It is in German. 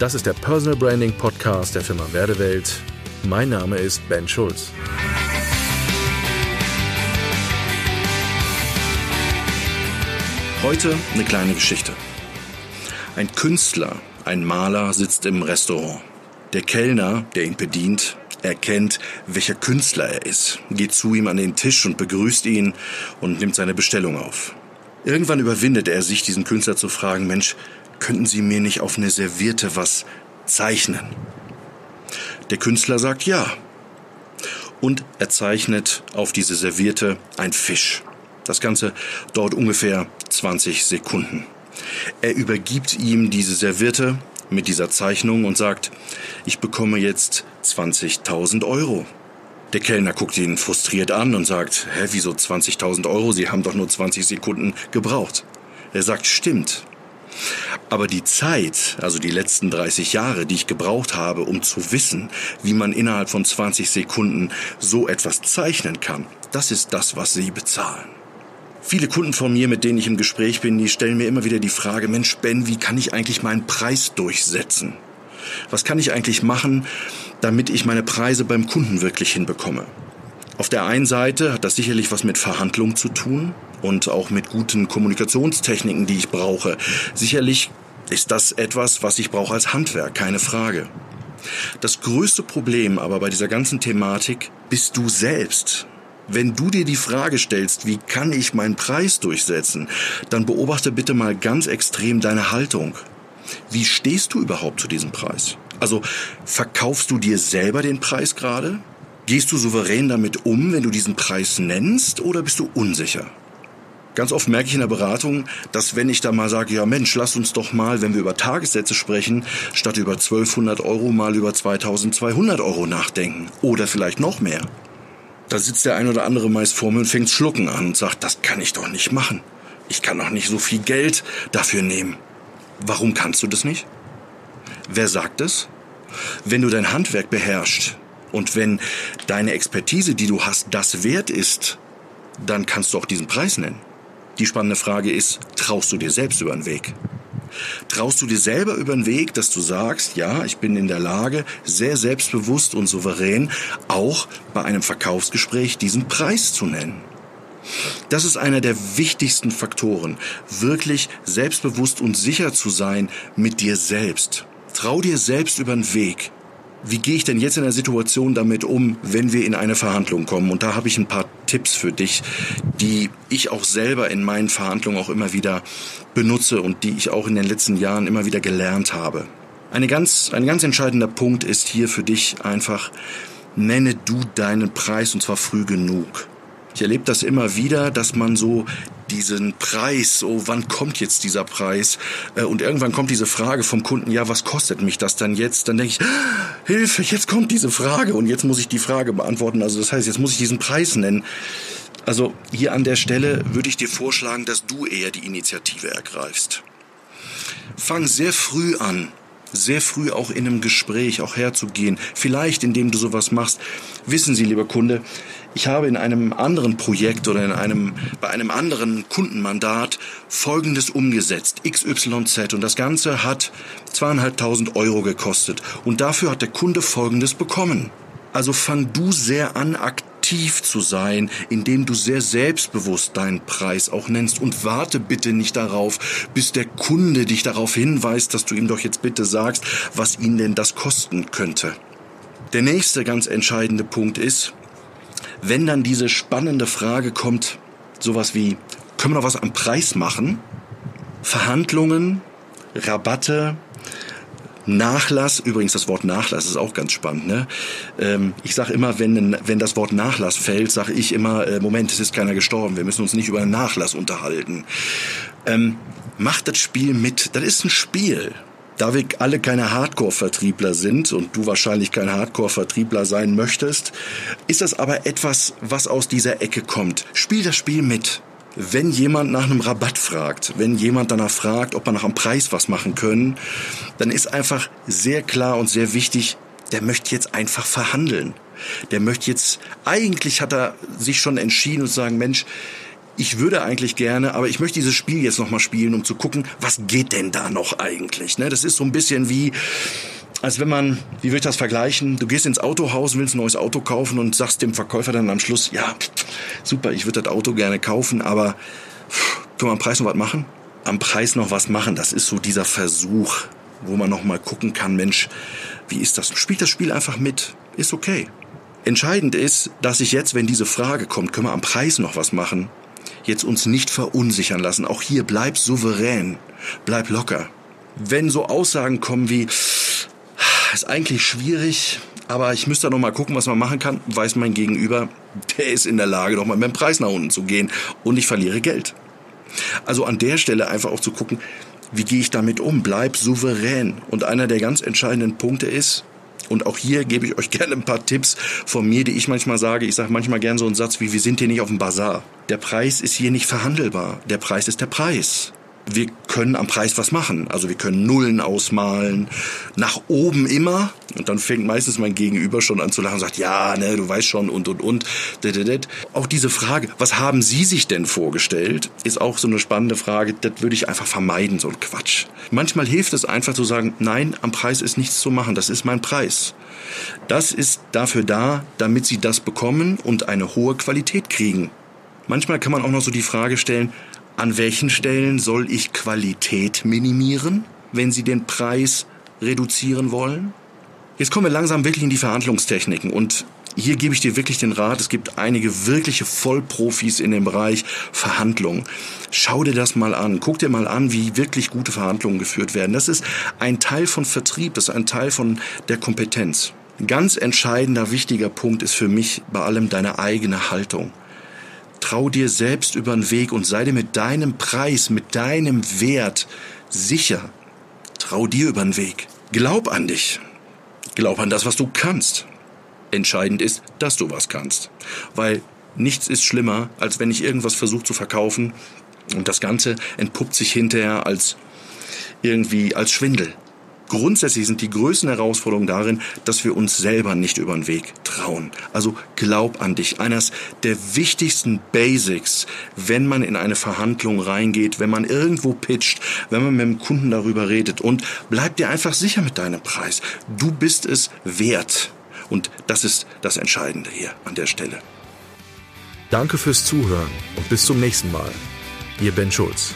Das ist der Personal Branding Podcast der Firma Werdewelt. Mein Name ist Ben Schulz. Heute eine kleine Geschichte. Ein Künstler, ein Maler sitzt im Restaurant. Der Kellner, der ihn bedient, erkennt, welcher Künstler er ist, geht zu ihm an den Tisch und begrüßt ihn und nimmt seine Bestellung auf. Irgendwann überwindet er sich, diesen Künstler zu fragen, Mensch, könnten Sie mir nicht auf eine Serviette was zeichnen? Der Künstler sagt ja. Und er zeichnet auf diese Serviette ein Fisch. Das Ganze dauert ungefähr 20 Sekunden. Er übergibt ihm diese Serviette mit dieser Zeichnung und sagt, ich bekomme jetzt 20.000 Euro. Der Kellner guckt ihn frustriert an und sagt, hä, wieso 20.000 Euro? Sie haben doch nur 20 Sekunden gebraucht. Er sagt, stimmt. Aber die Zeit, also die letzten 30 Jahre, die ich gebraucht habe, um zu wissen, wie man innerhalb von 20 Sekunden so etwas zeichnen kann, das ist das, was Sie bezahlen. Viele Kunden von mir, mit denen ich im Gespräch bin, die stellen mir immer wieder die Frage, Mensch Ben, wie kann ich eigentlich meinen Preis durchsetzen? Was kann ich eigentlich machen, damit ich meine Preise beim Kunden wirklich hinbekomme? Auf der einen Seite hat das sicherlich was mit Verhandlungen zu tun und auch mit guten Kommunikationstechniken, die ich brauche. Sicherlich ist das etwas, was ich brauche als Handwerk, keine Frage. Das größte Problem aber bei dieser ganzen Thematik bist du selbst. Wenn du dir die Frage stellst, wie kann ich meinen Preis durchsetzen, dann beobachte bitte mal ganz extrem deine Haltung. Wie stehst du überhaupt zu diesem Preis? Also verkaufst du dir selber den Preis gerade? Gehst du souverän damit um, wenn du diesen Preis nennst, oder bist du unsicher? Ganz oft merke ich in der Beratung, dass wenn ich da mal sage, ja Mensch, lass uns doch mal, wenn wir über Tagessätze sprechen, statt über 1200 Euro mal über 2200 Euro nachdenken. Oder vielleicht noch mehr. Da sitzt der ein oder andere meist vor mir und fängt Schlucken an und sagt, das kann ich doch nicht machen. Ich kann doch nicht so viel Geld dafür nehmen. Warum kannst du das nicht? Wer sagt es? Wenn du dein Handwerk beherrschst und wenn deine Expertise, die du hast, das wert ist, dann kannst du auch diesen Preis nennen. Die spannende Frage ist, traust du dir selbst über den Weg? Traust du dir selber über den Weg, dass du sagst, ja, ich bin in der Lage, sehr selbstbewusst und souverän auch bei einem Verkaufsgespräch diesen Preis zu nennen? Das ist einer der wichtigsten Faktoren, wirklich selbstbewusst und sicher zu sein mit dir selbst. Trau dir selbst über den Weg wie gehe ich denn jetzt in der Situation damit um, wenn wir in eine Verhandlung kommen? Und da habe ich ein paar Tipps für dich, die ich auch selber in meinen Verhandlungen auch immer wieder benutze und die ich auch in den letzten Jahren immer wieder gelernt habe. Eine ganz, ein ganz entscheidender Punkt ist hier für dich einfach, nenne du deinen Preis und zwar früh genug. Ich erlebe das immer wieder, dass man so diesen Preis, oh, wann kommt jetzt dieser Preis? Äh, und irgendwann kommt diese Frage vom Kunden, ja, was kostet mich das dann jetzt? Dann denke ich, Hilfe, jetzt kommt diese Frage und jetzt muss ich die Frage beantworten. Also das heißt, jetzt muss ich diesen Preis nennen. Also hier an der Stelle würde ich dir vorschlagen, dass du eher die Initiative ergreifst. Fang sehr früh an, sehr früh auch in einem Gespräch auch herzugehen. Vielleicht, indem du sowas machst. Wissen Sie, lieber Kunde, ich habe in einem anderen Projekt oder in einem, bei einem anderen Kundenmandat Folgendes umgesetzt, XYZ, und das Ganze hat zweieinhalbtausend Euro gekostet. Und dafür hat der Kunde Folgendes bekommen. Also fang du sehr an, aktiv zu sein, indem du sehr selbstbewusst deinen Preis auch nennst und warte bitte nicht darauf, bis der Kunde dich darauf hinweist, dass du ihm doch jetzt bitte sagst, was ihn denn das kosten könnte. Der nächste ganz entscheidende Punkt ist, wenn dann diese spannende Frage kommt, sowas wie, können wir noch was am Preis machen? Verhandlungen, Rabatte, Nachlass, übrigens das Wort Nachlass ist auch ganz spannend. Ne? Ähm, ich sage immer, wenn, wenn das Wort Nachlass fällt, sage ich immer, äh, Moment, es ist keiner gestorben, wir müssen uns nicht über einen Nachlass unterhalten. Ähm, macht das Spiel mit, das ist ein Spiel. Da wir alle keine Hardcore-Vertriebler sind und du wahrscheinlich kein Hardcore-Vertriebler sein möchtest, ist das aber etwas, was aus dieser Ecke kommt. Spiel das Spiel mit. Wenn jemand nach einem Rabatt fragt, wenn jemand danach fragt, ob man nach einem Preis was machen können, dann ist einfach sehr klar und sehr wichtig, der möchte jetzt einfach verhandeln. Der möchte jetzt, eigentlich hat er sich schon entschieden und sagen, Mensch, ich würde eigentlich gerne, aber ich möchte dieses Spiel jetzt nochmal spielen, um zu gucken, was geht denn da noch eigentlich? Ne? Das ist so ein bisschen wie, als wenn man, wie würde ich das vergleichen? Du gehst ins Autohaus, willst ein neues Auto kaufen und sagst dem Verkäufer dann am Schluss, ja, super, ich würde das Auto gerne kaufen, aber können wir am Preis noch was machen? Am Preis noch was machen, das ist so dieser Versuch, wo man noch mal gucken kann, Mensch, wie ist das? Spielt das Spiel einfach mit, ist okay. Entscheidend ist, dass ich jetzt, wenn diese Frage kommt, können wir am Preis noch was machen, jetzt uns nicht verunsichern lassen. Auch hier bleib souverän, bleib locker. Wenn so Aussagen kommen wie, ist eigentlich schwierig, aber ich müsste noch mal gucken, was man machen kann, weiß mein Gegenüber, der ist in der Lage, doch mal mit dem Preis nach unten zu gehen und ich verliere Geld. Also an der Stelle einfach auch zu gucken, wie gehe ich damit um? Bleib souverän. Und einer der ganz entscheidenden Punkte ist, und auch hier gebe ich euch gerne ein paar Tipps von mir, die ich manchmal sage. Ich sage manchmal gerne so einen Satz wie, wir sind hier nicht auf dem Bazar. Der Preis ist hier nicht verhandelbar. Der Preis ist der Preis wir können am Preis was machen. Also wir können Nullen ausmalen, nach oben immer. Und dann fängt meistens mein Gegenüber schon an zu lachen und sagt, ja, ne, du weißt schon und und und. Auch diese Frage, was haben Sie sich denn vorgestellt, ist auch so eine spannende Frage. Das würde ich einfach vermeiden, so ein Quatsch. Manchmal hilft es einfach zu sagen, nein, am Preis ist nichts zu machen, das ist mein Preis. Das ist dafür da, damit Sie das bekommen und eine hohe Qualität kriegen. Manchmal kann man auch noch so die Frage stellen, an welchen Stellen soll ich Qualität minimieren, wenn Sie den Preis reduzieren wollen? Jetzt kommen wir langsam wirklich in die Verhandlungstechniken und hier gebe ich dir wirklich den Rat, es gibt einige wirkliche Vollprofis in dem Bereich Verhandlungen. Schau dir das mal an, guck dir mal an, wie wirklich gute Verhandlungen geführt werden. Das ist ein Teil von Vertrieb, das ist ein Teil von der Kompetenz. Ganz entscheidender, wichtiger Punkt ist für mich bei allem deine eigene Haltung. Trau dir selbst über den Weg und sei dir mit deinem Preis, mit deinem Wert sicher. Trau dir über den Weg. Glaub an dich. Glaub an das, was du kannst. Entscheidend ist, dass du was kannst. Weil nichts ist schlimmer, als wenn ich irgendwas versuche zu verkaufen und das Ganze entpuppt sich hinterher als irgendwie als Schwindel. Grundsätzlich sind die größten Herausforderungen darin, dass wir uns selber nicht über den Weg trauen. Also glaub an dich. Eines der wichtigsten Basics, wenn man in eine Verhandlung reingeht, wenn man irgendwo pitcht, wenn man mit dem Kunden darüber redet und bleib dir einfach sicher mit deinem Preis. Du bist es wert. Und das ist das Entscheidende hier an der Stelle. Danke fürs Zuhören und bis zum nächsten Mal. Ihr Ben Schulz.